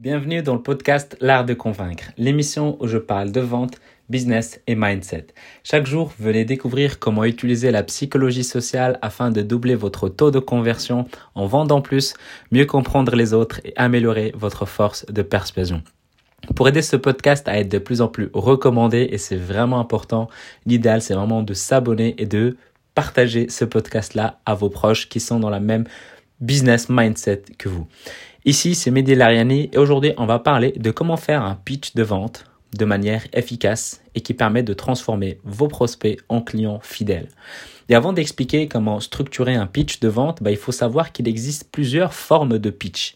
Bienvenue dans le podcast L'Art de Convaincre, l'émission où je parle de vente, business et mindset. Chaque jour, venez découvrir comment utiliser la psychologie sociale afin de doubler votre taux de conversion en vendant plus, mieux comprendre les autres et améliorer votre force de persuasion. Pour aider ce podcast à être de plus en plus recommandé, et c'est vraiment important, l'idéal c'est vraiment de s'abonner et de partager ce podcast-là à vos proches qui sont dans la même business mindset que vous. Ici, c'est Mehdi Lariani et aujourd'hui, on va parler de comment faire un pitch de vente de manière efficace et qui permet de transformer vos prospects en clients fidèles. Et avant d'expliquer comment structurer un pitch de vente, bah, il faut savoir qu'il existe plusieurs formes de pitch.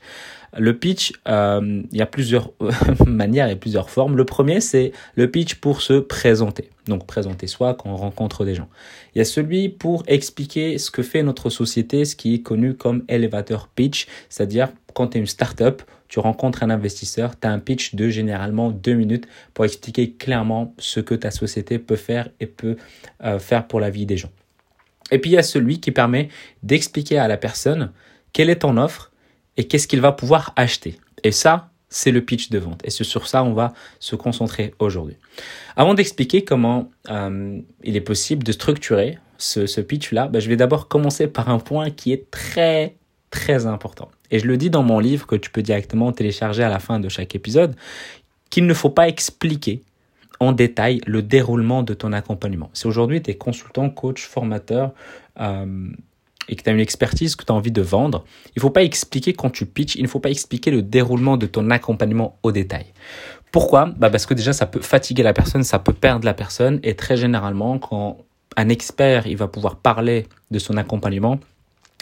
Le pitch, euh, il y a plusieurs manières et plusieurs formes. Le premier, c'est le pitch pour se présenter. Donc présenter soi quand on rencontre des gens. Il y a celui pour expliquer ce que fait notre société, ce qui est connu comme elevator pitch, c'est-à-dire quand tu es une startup, tu rencontres un investisseur, tu as un pitch de généralement deux minutes pour expliquer clairement ce que ta société peut faire et peut euh, faire pour la vie des gens. Et puis il y a celui qui permet d'expliquer à la personne quelle est ton offre et qu'est-ce qu'il va pouvoir acheter. Et ça, c'est le pitch de vente. Et c'est sur ça on va se concentrer aujourd'hui. Avant d'expliquer comment euh, il est possible de structurer ce, pitch-là, bah, je vais d'abord commencer par un point qui est très très important. Et je le dis dans mon livre que tu peux directement télécharger à la fin de chaque épisode, qu'il ne faut pas expliquer en détail le déroulement de ton accompagnement. Si aujourd'hui tu es consultant, coach, formateur, euh, et que tu as une expertise que tu as envie de vendre, il ne faut pas expliquer quand tu pitches, il ne faut pas expliquer le déroulement de ton accompagnement au détail. Pourquoi? Bah Parce que déjà, ça peut fatiguer la personne, ça peut perdre la personne, et très généralement, quand un expert il va pouvoir parler de son accompagnement,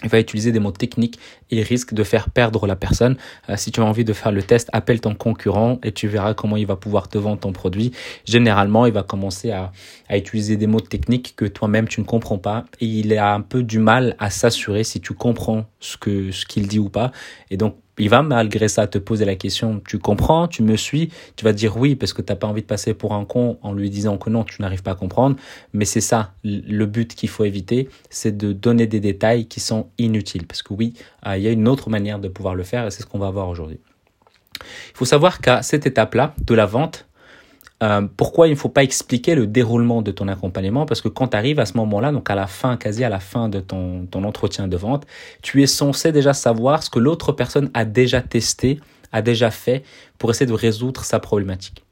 il va utiliser des mots techniques et risque de faire perdre la personne. Euh, si tu as envie de faire le test, appelle ton concurrent et tu verras comment il va pouvoir te vendre ton produit. Généralement, il va commencer à, utiliser des mots techniques que toi-même tu ne comprends pas et il a un peu du mal à s'assurer si tu comprends ce ce qu'il dit ou pas. Et donc il va malgré ça te poser la question, tu comprends, tu me suis, tu vas dire oui parce que tu n'as pas envie de passer pour un con en lui disant que non, tu n'arrives pas à comprendre, mais c'est ça le but qu'il faut éviter, c'est de donner des détails qui sont inutiles parce que oui, euh, il y a une autre manière de pouvoir le faire et c'est ce qu'on va voir aujourd'hui. Il faut savoir qu'à cette étape-là de la vente, euh, pourquoi il ne faut pas expliquer le déroulement de ton accompagnement? Parce que quand tu arrives à ce moment-là, donc à la fin, quasi à la fin de ton, entretien de vente, tu es censé déjà savoir ce que l'autre personne a déjà testé, a déjà fait pour essayer de résoudre sa problématique.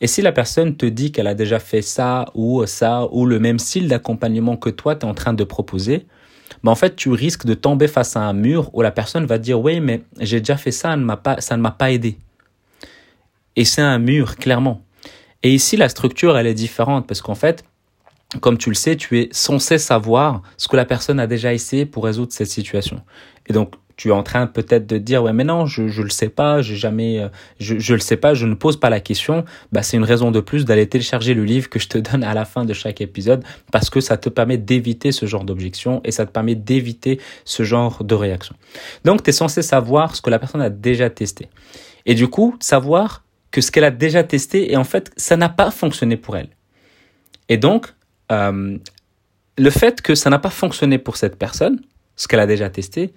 Et si la personne te dit qu'elle a déjà fait ça ou ça ou le même style d'accompagnement que toi, tu es en train de proposer, ben en fait, tu risques de tomber face à un mur où la personne va dire oui, mais j'ai déjà fait ça, ça ne m'a pas aidé. Et c'est un mur, clairement. Et ici, la structure, elle est différente parce qu'en fait, comme tu le sais, tu es censé savoir ce que la personne a déjà essayé pour résoudre cette situation. Et donc, tu es en train peut-être de dire ouais mais non je je le sais pas j'ai jamais euh, je je le sais pas je ne pose pas la question. Bah c'est une raison de plus d'aller télécharger le livre que je te donne à la fin de chaque épisode parce que ça te permet d'éviter ce genre d'objection et ça te permet d'éviter ce genre de réaction. Donc tu es censé savoir ce que la personne a déjà testé. Et du coup savoir que ce qu'elle a déjà testé et en fait ça n'a pas fonctionné pour elle. Et donc euh, le fait que ça n'a pas fonctionné pour cette personne, ce qu'elle a déjà testé,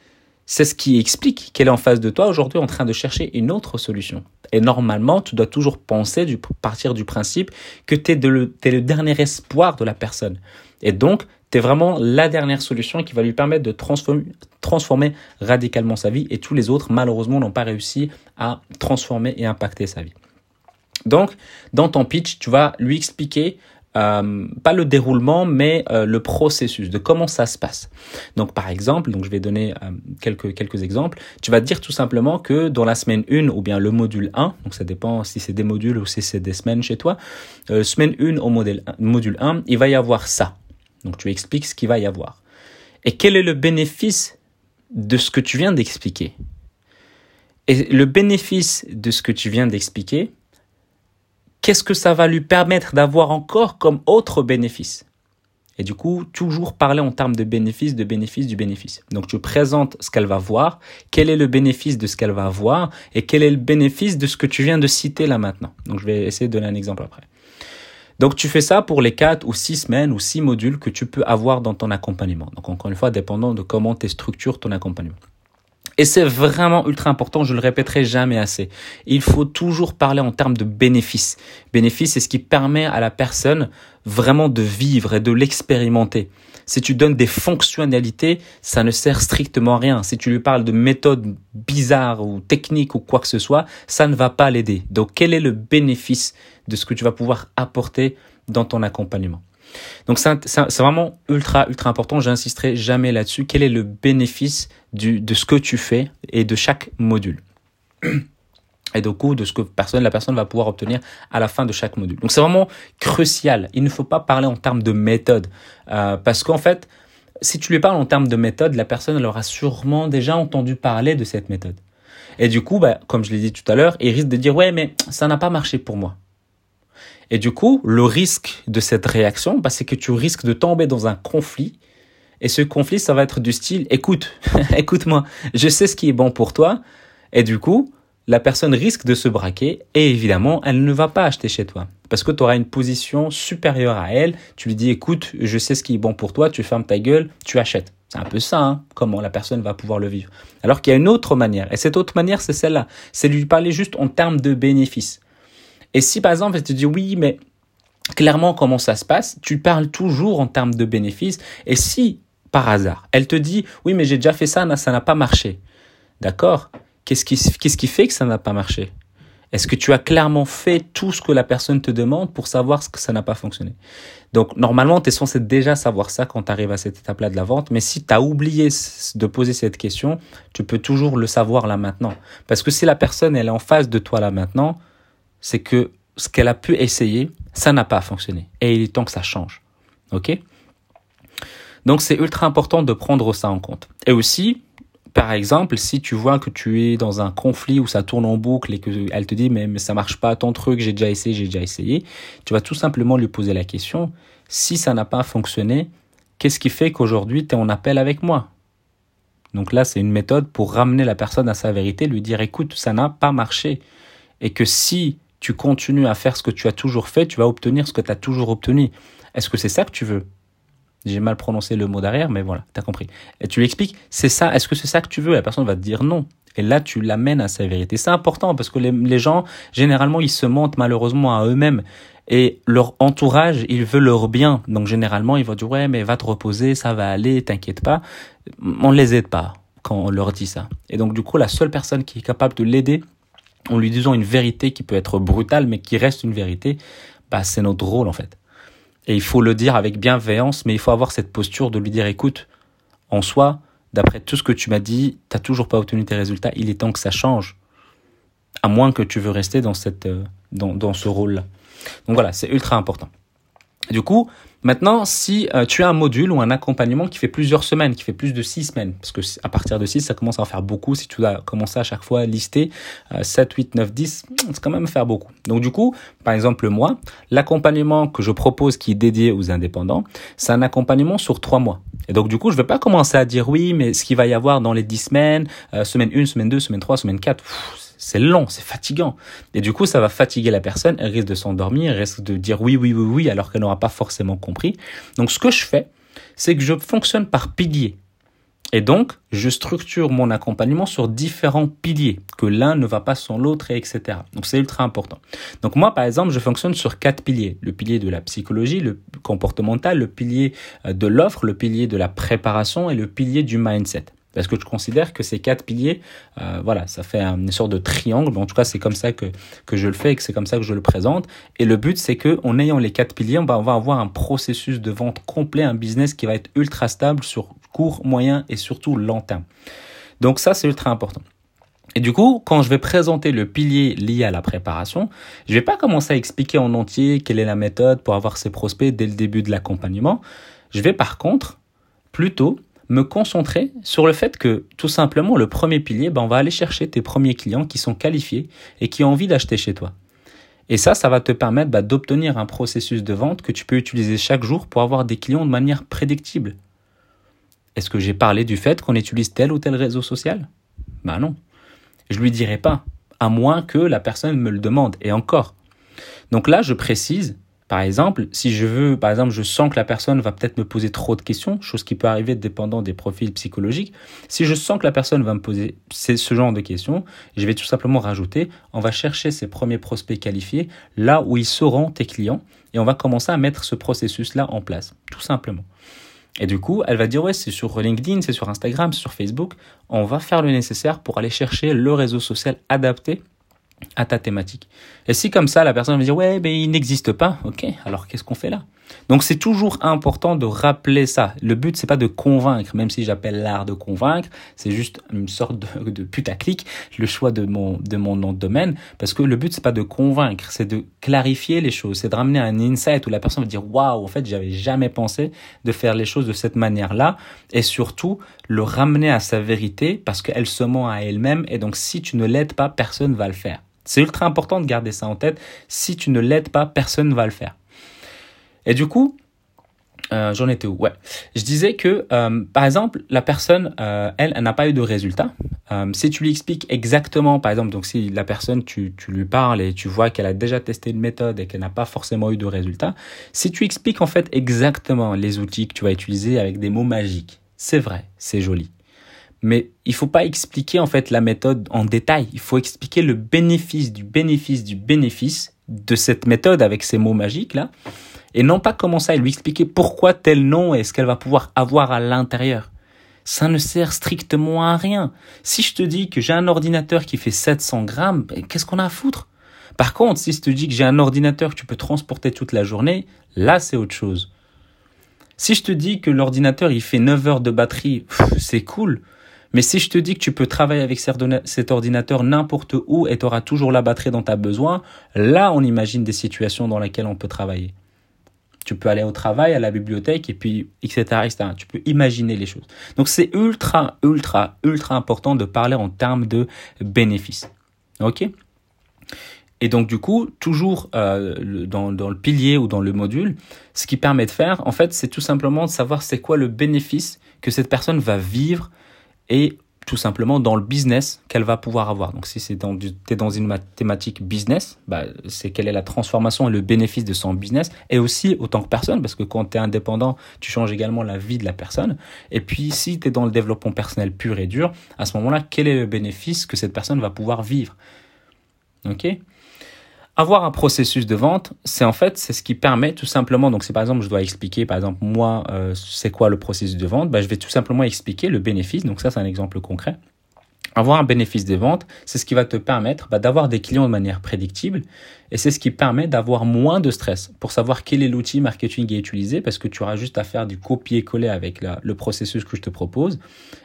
c'est ce qui explique qu'elle est en face de toi aujourd'hui en train de chercher une autre solution. Et normalement, tu dois toujours penser, du, partir du principe que tu es, le dernier espoir de la personne. Et donc, tu es vraiment la dernière solution qui va lui permettre de transformer radicalement sa vie et tous les autres, malheureusement, n'ont pas réussi à transformer et impacter sa vie. Donc, dans ton pitch, tu vas lui expliquer euh, pas le déroulement, mais euh, le processus de comment ça se passe. Donc, par exemple, donc je vais donner euh, quelques quelques exemples. Tu vas dire tout simplement que dans la semaine 1 ou bien le module 1, donc ça dépend si c'est des modules ou si c'est des semaines chez toi. semaine 1 au module 1, il va y avoir ça. Donc, tu expliques ce qu'il va y avoir. Et quel est le bénéfice de ce que tu viens d'expliquer? Et le bénéfice de ce que tu viens d'expliquer, qu'est-ce que ça va lui permettre d'avoir encore comme autre bénéfice? Et du coup, toujours parler en termes de bénéfice, de bénéfice, du bénéfice. Donc tu présentes ce qu'elle va voir, quel est le bénéfice de ce qu'elle va voir, et quel est le bénéfice de ce que tu viens de citer là maintenant. Donc je vais essayer de donner un exemple après. Donc tu fais ça pour les quatre ou six semaines ou six modules que tu peux avoir dans ton accompagnement. Donc encore une fois, dépendant de comment tu structures ton accompagnement. Et c'est vraiment ultra important, je le répéterai jamais assez. Il faut toujours parler en termes de bénéfices. Bénéfice, c'est ce qui permet à la personne vraiment de vivre et de l'expérimenter. Si tu donnes des fonctionnalités, ça ne sert strictement à rien. Si tu lui parles de méthodes bizarres ou techniques ou quoi que ce soit, ça ne va pas l'aider. Donc quel est le bénéfice de ce que tu vas pouvoir apporter dans ton accompagnement? Donc c'est vraiment ultra, ultra important. J'insisterai jamais là-dessus. Quel est le bénéfice de ce que tu fais et de chaque module? Et du coup de ce que la personne va pouvoir obtenir à la fin de chaque module. Donc c'est vraiment crucial. Il ne faut pas parler en termes de méthode euh, parce qu'en fait, si tu lui parles en termes de méthode, la personne elle aura sûrement déjà entendu parler de cette méthode. Et du coup, bah, comme je l'ai dit tout à l'heure, il risque de dire ouais mais ça n'a pas marché pour moi. Et du coup, le risque de cette réaction, bah, c'est que tu risques de tomber dans un conflit. Et ce conflit, ça va être du style, écoute, écoute-moi, je sais ce qui est bon pour toi. Et du coup, la personne risque de se braquer et évidemment, elle ne va pas acheter chez toi. Parce que tu auras une position supérieure à elle. Tu lui dis, écoute, je sais ce qui est bon pour toi, tu fermes ta gueule, tu achètes. C'est un peu ça, hein, comment la personne va pouvoir le vivre. Alors qu'il y a une autre manière. Et cette autre manière, c'est celle-là. C'est lui parler juste en termes de bénéfices. Et si par exemple, elle te dit oui, mais clairement comment ça se passe, tu parles toujours en termes de bénéfices. Et si par hasard, elle te dit oui, mais j'ai déjà fait ça, ça n'a pas marché. D'accord? Qu'est-ce qui, qu'est-ce qui fait que ça n'a pas marché? Est-ce que tu as clairement fait tout ce que la personne te demande pour savoir ce que ça n'a pas fonctionné? Donc normalement, tu es censé déjà savoir ça quand tu arrives à cette étape-là de la vente. Mais si tu as oublié de poser cette question, tu peux toujours le savoir là maintenant. Parce que si la personne elle est en face de toi là maintenant, c'est que ce qu'elle a pu essayer, ça n'a pas fonctionné. Et il est temps que ça change. OK? Donc c'est ultra important de prendre ça en compte. Et aussi, par exemple, si tu vois que tu es dans un conflit où ça tourne en boucle et qu'elle te dit mais, mais ça marche pas ton truc, j'ai déjà essayé, j'ai déjà essayé, tu vas tout simplement lui poser la question, si ça n'a pas fonctionné, qu'est-ce qui fait qu'aujourd'hui tu es en appel avec moi? Donc là, c'est une méthode pour ramener la personne à sa vérité, lui dire écoute, ça n'a pas marché. Et que si tu continues à faire ce que tu as toujours fait, tu vas obtenir ce que tu as toujours obtenu. Est-ce que c'est ça que tu veux? J'ai mal prononcé le mot derrière, mais voilà, tu as compris. Et tu lui expliques, c'est ça, est-ce que c'est ça que tu veux? La personne va te dire non. Et là, tu l'amènes à sa vérité. C'est important parce que les, gens, généralement, ils se mentent malheureusement à eux-mêmes. Et leur entourage, ils veulent leur bien. Donc généralement, ils vont dire, ouais, mais va te reposer, ça va aller, t'inquiète pas. On ne les aide pas quand on leur dit ça. Et donc du coup, la seule personne qui est capable de l'aider, en lui disant une vérité qui peut être brutale, mais qui reste une vérité, bah, c'est notre rôle en fait. Et il faut le dire avec bienveillance, mais il faut avoir cette posture de lui dire, écoute, en soi, d'après tout ce que tu m'as dit, tu n'as toujours pas obtenu tes résultats, il est temps que ça change. À moins que tu veux rester dans, cette, euh, dans, dans ce rôle-là. Donc voilà, c'est ultra important. Du coup, Maintenant, si euh, tu as un module ou un accompagnement qui fait plusieurs semaines, qui fait plus de six semaines, parce que à partir de six, ça commence à en faire beaucoup. Si tu dois commencer à chaque fois à lister 7, 8, 9, 10, c'est quand même faire beaucoup. Donc du coup, par exemple moi, l'accompagnement que je propose qui est dédié aux indépendants, c'est un accompagnement sur trois mois. Et donc du coup, je ne vais pas commencer à dire oui, mais ce qu'il va y avoir dans les dix semaines, euh, semaine 1, semaine 2, semaine 3, semaine 4, c'est long, c'est fatigant. Et du coup, ça va fatiguer la personne, elle risque de s'endormir, elle risque de dire oui, oui, oui, oui, alors qu'elle n'aura pas forcément compris. Donc ce que je fais, c'est que je fonctionne par piliers. Et donc, je structure mon accompagnement sur différents piliers, que l'un ne va pas sans l'autre, et etc. Donc, c'est ultra important. Donc, moi, par exemple, je fonctionne sur quatre piliers. Le pilier de la psychologie, le comportemental, le pilier euh, de l'offre, le pilier de la préparation et le pilier du mindset. Parce que je considère que ces quatre piliers, euh, voilà, ça fait une sorte de triangle. En tout cas, c'est comme ça que, que je le fais et que c'est comme ça que je le présente. Et le but, c'est que en ayant les quatre piliers, on va, on va avoir un processus de vente complet, un business qui va être ultra stable sur court, moyen et surtout long terme. Donc ça, c'est ultra important. Et du coup, quand je vais présenter le pilier lié à la préparation, je vais pas commencer à expliquer en entier quelle est la méthode pour avoir ses prospects dès le début de l'accompagnement. Je vais par contre plutôt me concentrer sur le fait que tout simplement le premier pilier, ben, on va aller chercher tes premiers clients qui sont qualifiés et qui ont envie d'acheter chez toi. Et ça, ça va te permettre bah, d'obtenir un processus de vente que tu peux utiliser chaque jour pour avoir des clients de manière prédictible. Est-ce que j'ai parlé du fait qu'on utilise tel ou tel réseau social? Ben non. Je lui dirai pas, à moins que la personne me le demande. Et encore. Donc là, je précise Par exemple, si je veux, par exemple, je sens que la personne va peut-être me poser trop de questions, chose qui peut arriver dépendant des profils psychologiques. Si je sens que la personne va me poser ce genre de questions, je vais tout simplement rajouter, on va chercher ces premiers prospects qualifiés là où ils seront tes clients et on va commencer à mettre ce processus-là en place, tout simplement. Et du coup, elle va dire, ouais, c'est sur LinkedIn, c'est sur Instagram, c'est sur Facebook. On va faire le nécessaire pour aller chercher le réseau social adapté à ta thématique. Et si comme ça, la personne va dire, ouais, mais il n'existe pas, ok, alors qu'est-ce qu'on fait là? Donc c'est toujours important de rappeler ça. Le but, c'est pas de convaincre, même si j'appelle l'art de convaincre, c'est juste une sorte de, de putaclic, le choix de mon, de mon nom de domaine, parce que le but, c'est pas de convaincre, c'est de clarifier les choses, c'est de ramener un insight où la personne va dire, waouh, en fait, j'avais jamais pensé de faire les choses de cette manière-là, et surtout, le ramener à sa vérité, parce qu'elle se ment à elle-même, et donc si tu ne l'aides pas, personne va le faire. C'est ultra important de garder ça en tête. Si tu ne l'aides pas, personne ne va le faire. Et du coup, euh, j'en étais où? Ouais. Je disais que, euh, par exemple, la personne, euh, elle, elle n'a pas eu de résultat. si tu lui expliques exactement, par exemple, donc si la personne, tu, tu lui parles et tu vois qu'elle a déjà testé une méthode et qu'elle n'a pas forcément eu de résultat, si tu expliques en fait exactement les outils que tu vas utiliser avec des mots magiques, c'est vrai, c'est joli. Mais il faut pas expliquer en fait la méthode en détail. Il faut expliquer le bénéfice du bénéfice du bénéfice de cette méthode avec ces mots magiques là. Et non pas commencer à lui expliquer pourquoi tel nom et ce qu'elle va pouvoir avoir à l'intérieur. Ça ne sert strictement à rien. Si je te dis que j'ai un ordinateur qui fait 700 grammes, ben, qu'est-ce qu'on a à foutre? Par contre, si je te dis que j'ai un ordinateur que tu peux transporter toute la journée, là c'est autre chose. Si je te dis que l'ordinateur il fait 9 heures de batterie, c'est cool. Mais si je te dis que tu peux travailler avec cet ordinateur n'importe où et tu auras toujours la batterie dont tu as besoin, là on imagine des situations dans lesquelles on peut travailler. Tu peux aller au travail, à la bibliothèque, et puis, etc., etc. Tu peux imaginer les choses. Donc c'est ultra, ultra, ultra important de parler en termes de bénéfices. OK? Et donc du coup, toujours euh, dans, dans, le pilier ou dans le module, ce qui permet de faire, en fait, c'est tout simplement de savoir c'est quoi le bénéfice que cette personne va vivre et tout simplement dans le business qu'elle va pouvoir avoir. Donc si c'est dans es dans une thématique business, bah, c'est quelle est la transformation et le bénéfice de son business et aussi autant que personne parce que quand tu es indépendant, tu changes également la vie de la personne. Et puis si tu es dans le développement personnel pur et dur, à ce moment-là, quel est le bénéfice que cette personne va pouvoir vivre? OK? Avoir un processus de vente, c'est en fait c'est ce qui permet tout simplement. Donc si par exemple je dois expliquer par exemple moi euh, c'est quoi le processus de vente, bah, je vais tout simplement expliquer le bénéfice. Donc ça c'est un exemple concret. Avoir un bénéfice de vente, c'est ce qui va te permettre bah, d'avoir des clients de manière prédictible et c'est ce qui permet d'avoir moins de stress pour savoir quel est l'outil marketing à utiliser parce que tu auras juste à faire du copier-coller avec le processus que je te propose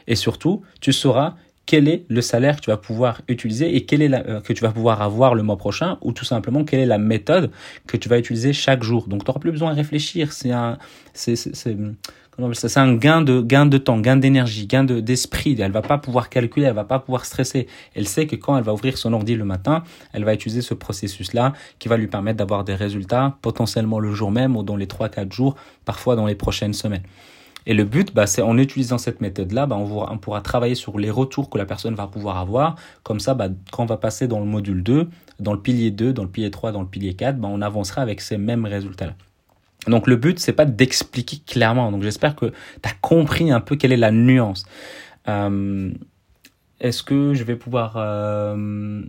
et surtout tu sauras quel est le salaire que tu vas pouvoir utiliser et quel est la, euh, que tu vas pouvoir avoir le mois prochain ou tout simplement quelle est la méthode que tu vas utiliser chaque jour. Donc tu n'auras plus besoin de réfléchir, c'est un c'est c'est un gain de gain de temps, gain d'énergie, gain de d'esprit. Elle va pas pouvoir calculer, elle va pas pouvoir stresser. Elle sait que quand elle va ouvrir son ordi le matin, elle va utiliser ce processus là qui va lui permettre d'avoir des résultats potentiellement le jour même ou dans les 3 4 jours, parfois dans les prochaines semaines. Et le but, bah, c'est en utilisant cette méthode-là, bah, on, pourra travailler sur les retours que la personne va pouvoir avoir. Comme ça, bah, quand on va passer dans le module 2, dans le pilier 2, dans le pilier 3, dans le pilier 4, bah, on avancera avec ces mêmes résultats-là. Donc le but, c'est pas d'expliquer clairement. Donc j'espère que tu as compris un peu quelle est la nuance. Euh, est-ce que je vais pouvoir... Euh,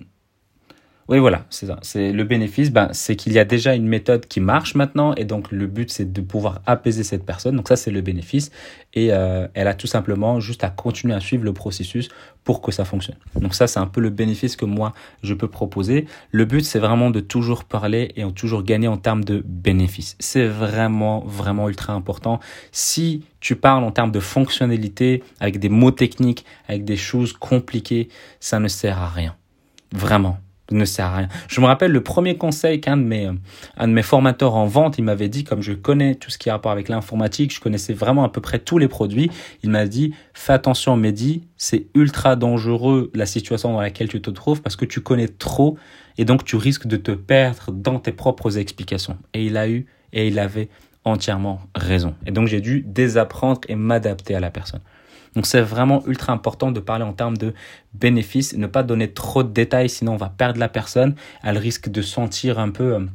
oui, voilà, c'est ça. C'est le bénéfice, ben, c'est qu'il y a déjà une méthode qui marche maintenant, et donc le but c'est de pouvoir apaiser cette personne. Donc ça c'est le bénéfice, et euh, elle a tout simplement juste à continuer à suivre le processus pour que ça fonctionne. Donc ça c'est un peu le bénéfice que moi je peux proposer. Le but c'est vraiment de toujours parler et toujours gagner en termes de bénéfice. C'est vraiment vraiment ultra important. Si tu parles en termes de fonctionnalité avec des mots techniques, avec des choses compliquées, ça ne sert à rien. Vraiment ne sert à rien. Je me rappelle le premier conseil qu'un de mes, un de mes formateurs en vente, il m'avait dit, comme je connais tout ce qui a rapport avec l'informatique, je connaissais vraiment à peu près tous les produits, il m'a dit, fais attention Mehdi, c'est ultra dangereux la situation dans laquelle tu te trouves parce que tu connais trop et donc tu risques de te perdre dans tes propres explications. Et il a eu, et il avait entièrement raison. Et donc j'ai dû désapprendre et m'adapter à la personne. Donc c'est vraiment ultra important de parler en termes de bénéfices, ne pas donner trop de détails, sinon on va perdre la personne. Elle risque de sentir un peu... Euh,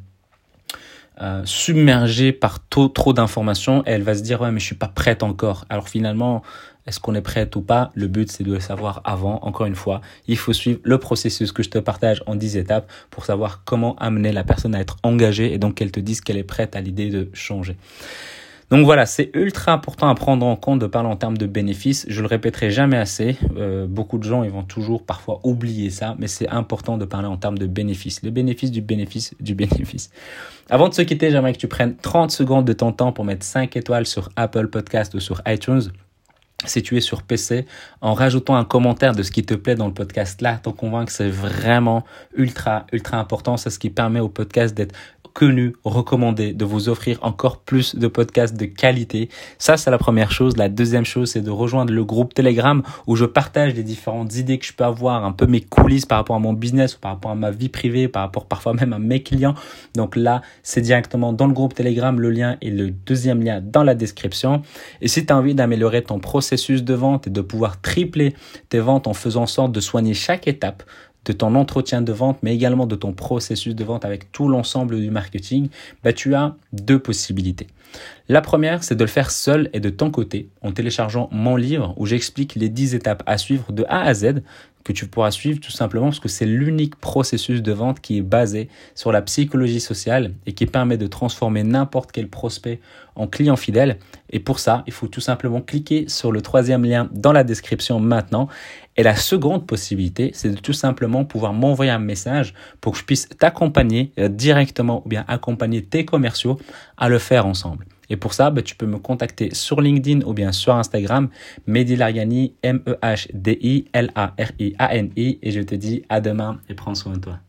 euh, submergée par trop, d'informations et elle va se dire ouais mais je suis pas prête encore. Alors finalement, est-ce qu'on est prête ou pas? Le but c'est de le savoir avant. Encore une fois, il faut suivre le processus que je te partage en 10 étapes pour savoir comment amener la personne à être engagée et donc qu'elle te dise qu'elle est prête à l'idée de changer. Donc voilà, c'est ultra important à prendre en compte de parler en termes de bénéfices. Je le répéterai jamais assez. Euh, beaucoup de gens ils vont toujours parfois oublier ça, mais c'est important de parler en termes de bénéfices. Le bénéfice du bénéfice du bénéfice. Avant de se quitter, j'aimerais que tu prennes 30 secondes de ton temps pour mettre 5 étoiles sur Apple Podcast ou sur iTunes si tu es sur PC, en rajoutant un commentaire de ce qui te plaît dans le podcast là, t'en convaincre, c'est vraiment ultra, ultra important. C'est ce qui permet au podcast d'être connu, recommandé, de vous offrir encore plus de podcasts de qualité. Ça, c'est la première chose. La deuxième chose, c'est de rejoindre le groupe Telegram où je partage les différentes idées que je peux avoir, un peu mes coulisses par rapport à mon business, par rapport à ma vie privée, par rapport parfois même à mes clients. Donc là, c'est directement dans le groupe Telegram. Le lien est le deuxième lien dans la description. Et si tu as envie d'améliorer ton processus de vente et de pouvoir tripler tes ventes en faisant en sorte de soigner chaque étape, de ton entretien de vente, mais également de ton processus de vente avec tout l'ensemble du marketing, bah, tu as deux possibilités. La première, c'est de le faire seul et de ton côté en téléchargeant mon livre où j'explique les 10 étapes à suivre de A à Z que tu pourras suivre tout simplement parce que c'est l'unique processus de vente qui est basé sur la psychologie sociale et qui permet de transformer n'importe quel prospect en client fidèle. Et pour ça, il faut tout simplement cliquer sur le troisième lien dans la description maintenant. Et la seconde possibilité, c'est de tout simplement pouvoir m'envoyer un message pour que je puisse t'accompagner euh, directement ou bien accompagner tes commerciaux à le faire ensemble. Et pour ça, bah, tu peux me contacter sur LinkedIn ou bien sur Instagram, Mehdi Lariani, M-E-H-D-I-L-A-R-I-A-N-I. Et je te dis à demain et prends soin de toi.